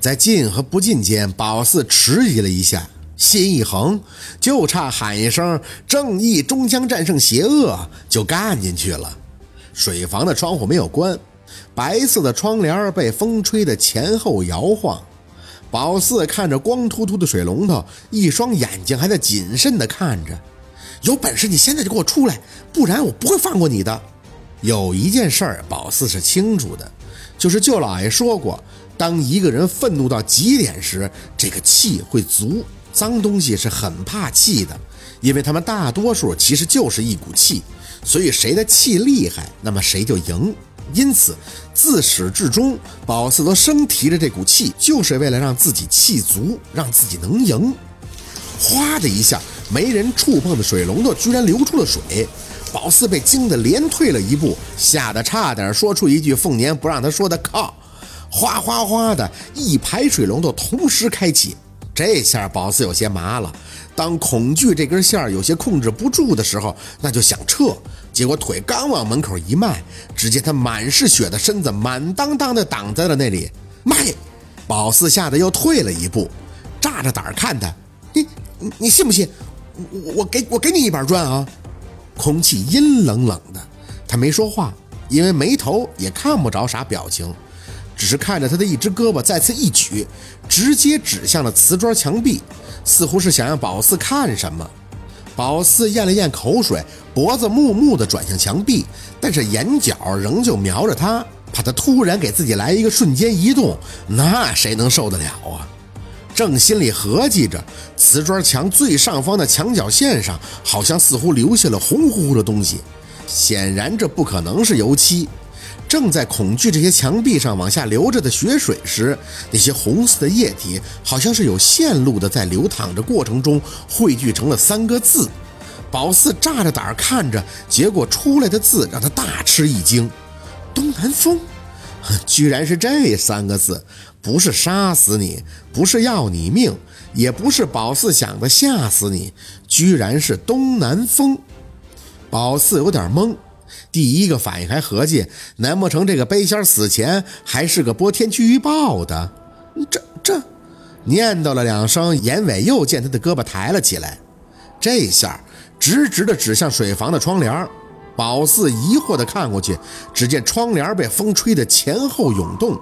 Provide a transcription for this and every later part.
在进和不进间，宝四迟疑了一下，心一横，就差喊一声“正义终将战胜邪恶”，就干进去了。水房的窗户没有关，白色的窗帘被风吹得前后摇晃。宝四看着光秃秃的水龙头，一双眼睛还在谨慎地看着。有本事你现在就给我出来，不然我不会放过你的。有一件事儿，宝四是清楚的，就是舅老爷说过。当一个人愤怒到极点时，这个气会足。脏东西是很怕气的，因为他们大多数其实就是一股气，所以谁的气厉害，那么谁就赢。因此，自始至终，宝四都生提着这股气，就是为了让自己气足，让自己能赢。哗的一下，没人触碰的水龙头居然流出了水，宝四被惊得连退了一步，吓得差点说出一句凤年不让他说的“靠”。哗哗哗的一排水龙头同时开启，这下宝四有些麻了。当恐惧这根线有些控制不住的时候，那就想撤，结果腿刚往门口一迈，只见他满是血的身子满当当的挡在了那里。妈耶！宝四吓得又退了一步，炸着胆看他，你你你信不信？我我给我给你一板砖啊！空气阴冷冷的，他没说话，因为眉头也看不着啥表情。只是看着他的一只胳膊再次一举，直接指向了瓷砖墙壁，似乎是想让宝四看什么。宝四咽了咽口水，脖子木木地转向墙壁，但是眼角仍旧瞄着他，怕他突然给自己来一个瞬间移动，那谁能受得了啊？正心里合计着，瓷砖墙最上方的墙角线上好像似乎留下了红乎乎的东西，显然这不可能是油漆。正在恐惧这些墙壁上往下流着的血水时，那些红色的液体好像是有线路的在流淌着过程中汇聚成了三个字。宝四炸着胆看着，结果出来的字让他大吃一惊：“东南风，居然是这三个字！不是杀死你，不是要你命，也不是宝四想的吓死你，居然是东南风！”宝四有点懵。第一个反应还合计，难不成这个背仙死前还是个播天气预报的？这这，念叨了两声，眼尾又见他的胳膊抬了起来，这下直直的指向水房的窗帘。宝四疑惑的看过去，只见窗帘被风吹得前后涌动。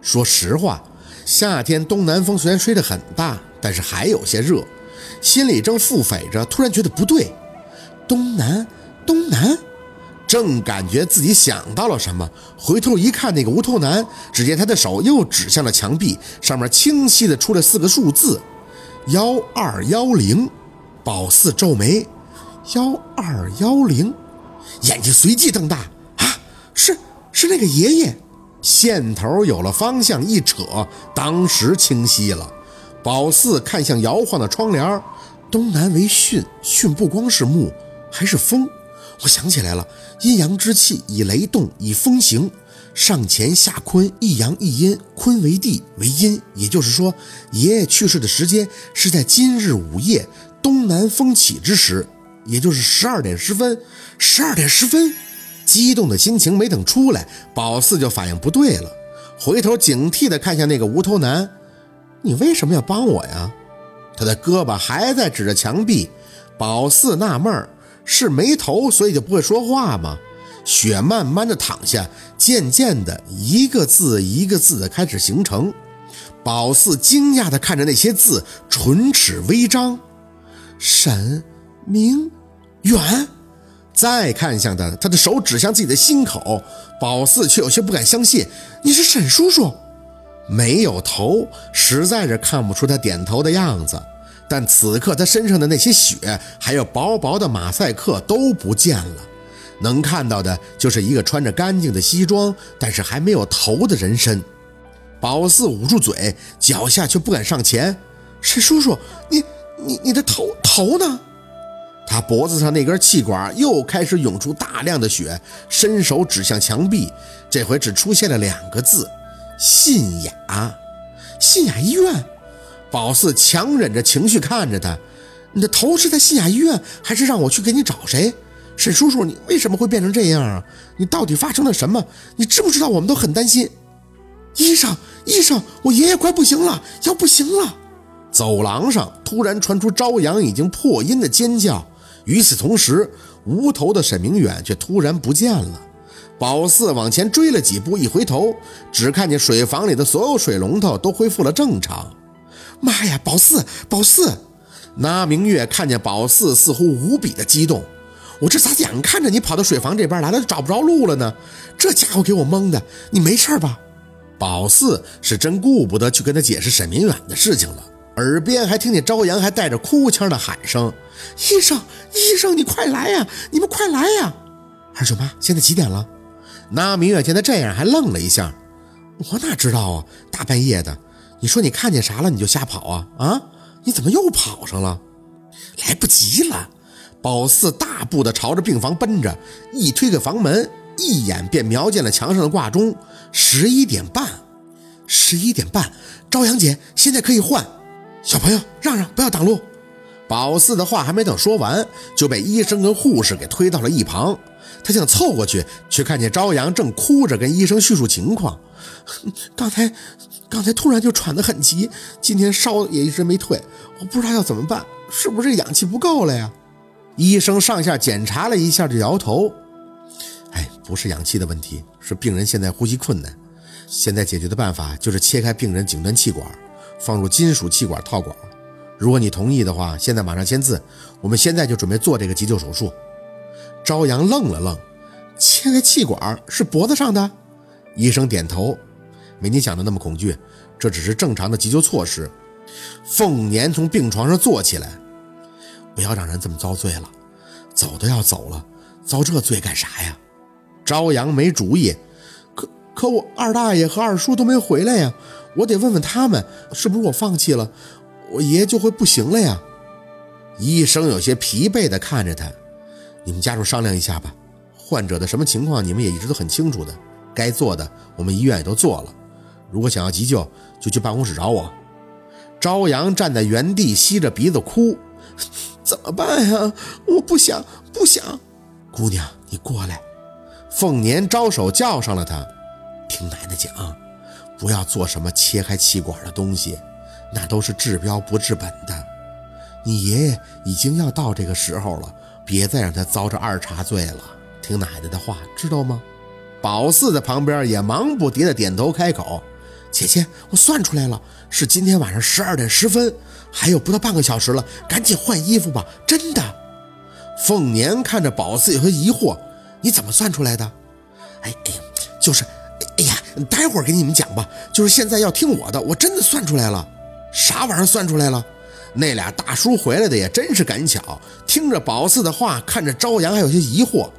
说实话，夏天东南风虽然吹得很大，但是还有些热。心里正腹诽着，突然觉得不对，东南，东南。正感觉自己想到了什么，回头一看，那个无头男，只见他的手又指向了墙壁，上面清晰的出了四个数字：幺二幺零。宝四皱眉，幺二幺零，眼睛随即瞪大，啊，是是那个爷爷。线头有了方向，一扯，当时清晰了。宝四看向摇晃的窗帘，东南为巽，巽不光是木，还是风。我想起来了，阴阳之气以雷动，以风行，上乾下坤，一阳一阴，坤为地为阴。也就是说，爷爷去世的时间是在今日午夜东南风起之时，也就是十二点十分。十二点十分，激动的心情没等出来，宝四就反应不对了，回头警惕地看向那个无头男：“你为什么要帮我呀？”他的胳膊还在指着墙壁，宝四纳闷儿。是没头，所以就不会说话吗？雪慢慢的躺下，渐渐的，一个字一个字的开始形成。宝四惊讶的看着那些字，唇齿微张。沈明远，再看向他，他的手指向自己的心口。宝四却有些不敢相信：“你是沈叔叔？”没有头，实在是看不出他点头的样子。但此刻他身上的那些血，还有薄薄的马赛克都不见了，能看到的就是一个穿着干净的西装，但是还没有头的人身。宝四捂住嘴，脚下却不敢上前。沈叔叔，你你你的头头呢？他脖子上那根气管又开始涌出大量的血，伸手指向墙壁，这回只出现了两个字：信雅，信雅医院。宝四强忍着情绪看着他，你的头是在信雅医院，还是让我去给你找谁？沈叔叔，你为什么会变成这样啊？你到底发生了什么？你知不知道我们都很担心？医生，医生，我爷爷快不行了，要不行了！走廊上突然传出朝阳已经破音的尖叫，与此同时，无头的沈明远却突然不见了。宝四往前追了几步，一回头，只看见水房里的所有水龙头都恢复了正常。妈呀，宝四，宝四！那明月看见宝四，似乎无比的激动。我这咋眼看着你跑到水房这边来了，就找不着路了呢？这家伙给我蒙的！你没事吧？宝四是真顾不得去跟他解释沈明远的事情了，耳边还听见朝阳还带着哭腔的喊声：“医生，医生，你快来呀！你们快来呀！”二舅妈，现在几点了？那明月见他这样，还愣了一下。我哪知道啊？大半夜的，你说你看见啥了，你就瞎跑啊？啊？你怎么又跑上了？来不及了！宝四大步的朝着病房奔着，一推开房门，一眼便瞄见了墙上的挂钟，十一点半。十一点半，朝阳姐，现在可以换。小朋友，让让，不要挡路。宝四的话还没等说完，就被医生跟护士给推到了一旁。他想凑过去，却看见朝阳正哭着跟医生叙述情况。刚才，刚才突然就喘得很急，今天烧也一直没退，我不知道要怎么办，是不是氧气不够了呀？医生上下检查了一下，就摇头。哎，不是氧气的问题，是病人现在呼吸困难。现在解决的办法就是切开病人颈端气管，放入金属气管套管。如果你同意的话，现在马上签字，我们现在就准备做这个急救手术。朝阳愣了愣，切开气管是脖子上的。医生点头，没你想的那么恐惧，这只是正常的急救措施。凤年从病床上坐起来，不要让人这么遭罪了，走都要走了，遭这罪干啥呀？朝阳没主意，可可我二大爷和二叔都没回来呀，我得问问他们，是不是我放弃了，我爷爷就会不行了呀？医生有些疲惫地看着他。你们家属商量一下吧，患者的什么情况你们也一直都很清楚的，该做的我们医院也都做了。如果想要急救，就去办公室找我。朝阳站在原地吸着鼻子哭，怎么办呀？我不想，不想。姑娘，你过来。凤年招手叫上了他，听奶奶讲，不要做什么切开气管的东西，那都是治标不治本的。你爷爷已经要到这个时候了。别再让他遭着二茬罪了，听奶奶的话，知道吗？宝四在旁边也忙不迭的点头开口：“姐姐，我算出来了，是今天晚上十二点十分，还有不到半个小时了，赶紧换衣服吧，真的。”凤年看着宝四有些疑惑：“你怎么算出来的？”“哎哎，就是，哎呀，待会儿给你们讲吧，就是现在要听我的，我真的算出来了。啥玩意儿算出来了？”那俩大叔回来的也真是赶巧，听着宝四的话，看着朝阳还有些疑惑。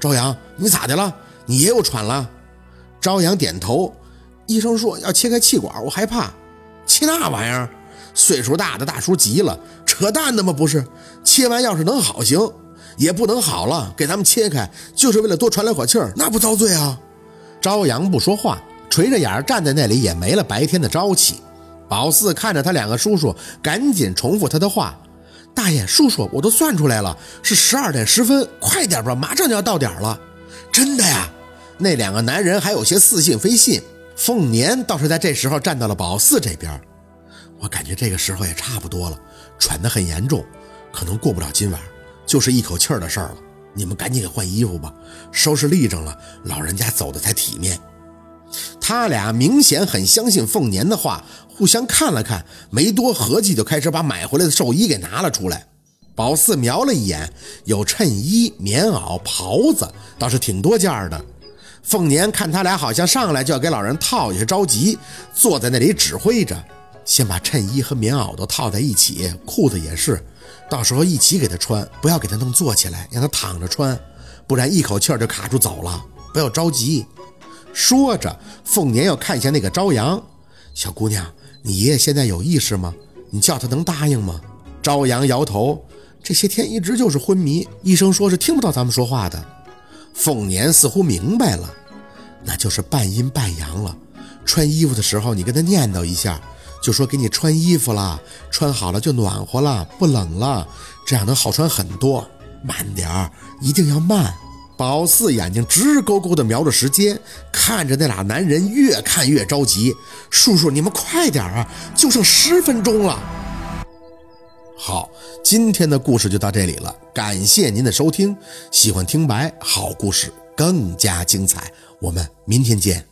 朝阳，你咋的了？你也有喘了？朝阳点头。医生说要切开气管，我害怕。切那玩意儿？岁数大的大叔急了，扯淡的吗？不是，切完要是能好行，也不能好了，给咱们切开就是为了多喘两口气儿，那不遭罪啊？朝阳不说话，垂着眼站在那里，也没了白天的朝气。宝四看着他两个叔叔，赶紧重复他的话：“大爷，叔叔，我都算出来了，是十二点十分，快点吧，马上就要到点了。”真的呀？那两个男人还有些似信非信。凤年倒是在这时候站到了宝四这边。我感觉这个时候也差不多了，喘得很严重，可能过不了今晚，就是一口气儿的事儿了。你们赶紧给换衣服吧，收拾立正了，老人家走的才体面。他俩明显很相信凤年的话，互相看了看，没多合计，就开始把买回来的寿衣给拿了出来。宝四瞄了一眼，有衬衣、棉袄、袍子，倒是挺多件的。凤年看他俩好像上来就要给老人套，有些着急，坐在那里指挥着，先把衬衣和棉袄都套在一起，裤子也是，到时候一起给他穿，不要给他弄坐起来，让他躺着穿，不然一口气就卡住走了。不要着急。说着，凤年要看一下那个朝阳小姑娘，你爷爷现在有意识吗？你叫他能答应吗？朝阳摇头，这些天一直就是昏迷，医生说是听不到咱们说话的。凤年似乎明白了，那就是半阴半阳了。穿衣服的时候，你跟他念叨一下，就说给你穿衣服了，穿好了就暖和了，不冷了，这样能好穿很多。慢点儿，一定要慢。宝四眼睛直勾勾地瞄着时间，看着那俩男人，越看越着急。叔叔，你们快点啊，就剩十分钟了。好，今天的故事就到这里了，感谢您的收听。喜欢听白好故事，更加精彩，我们明天见。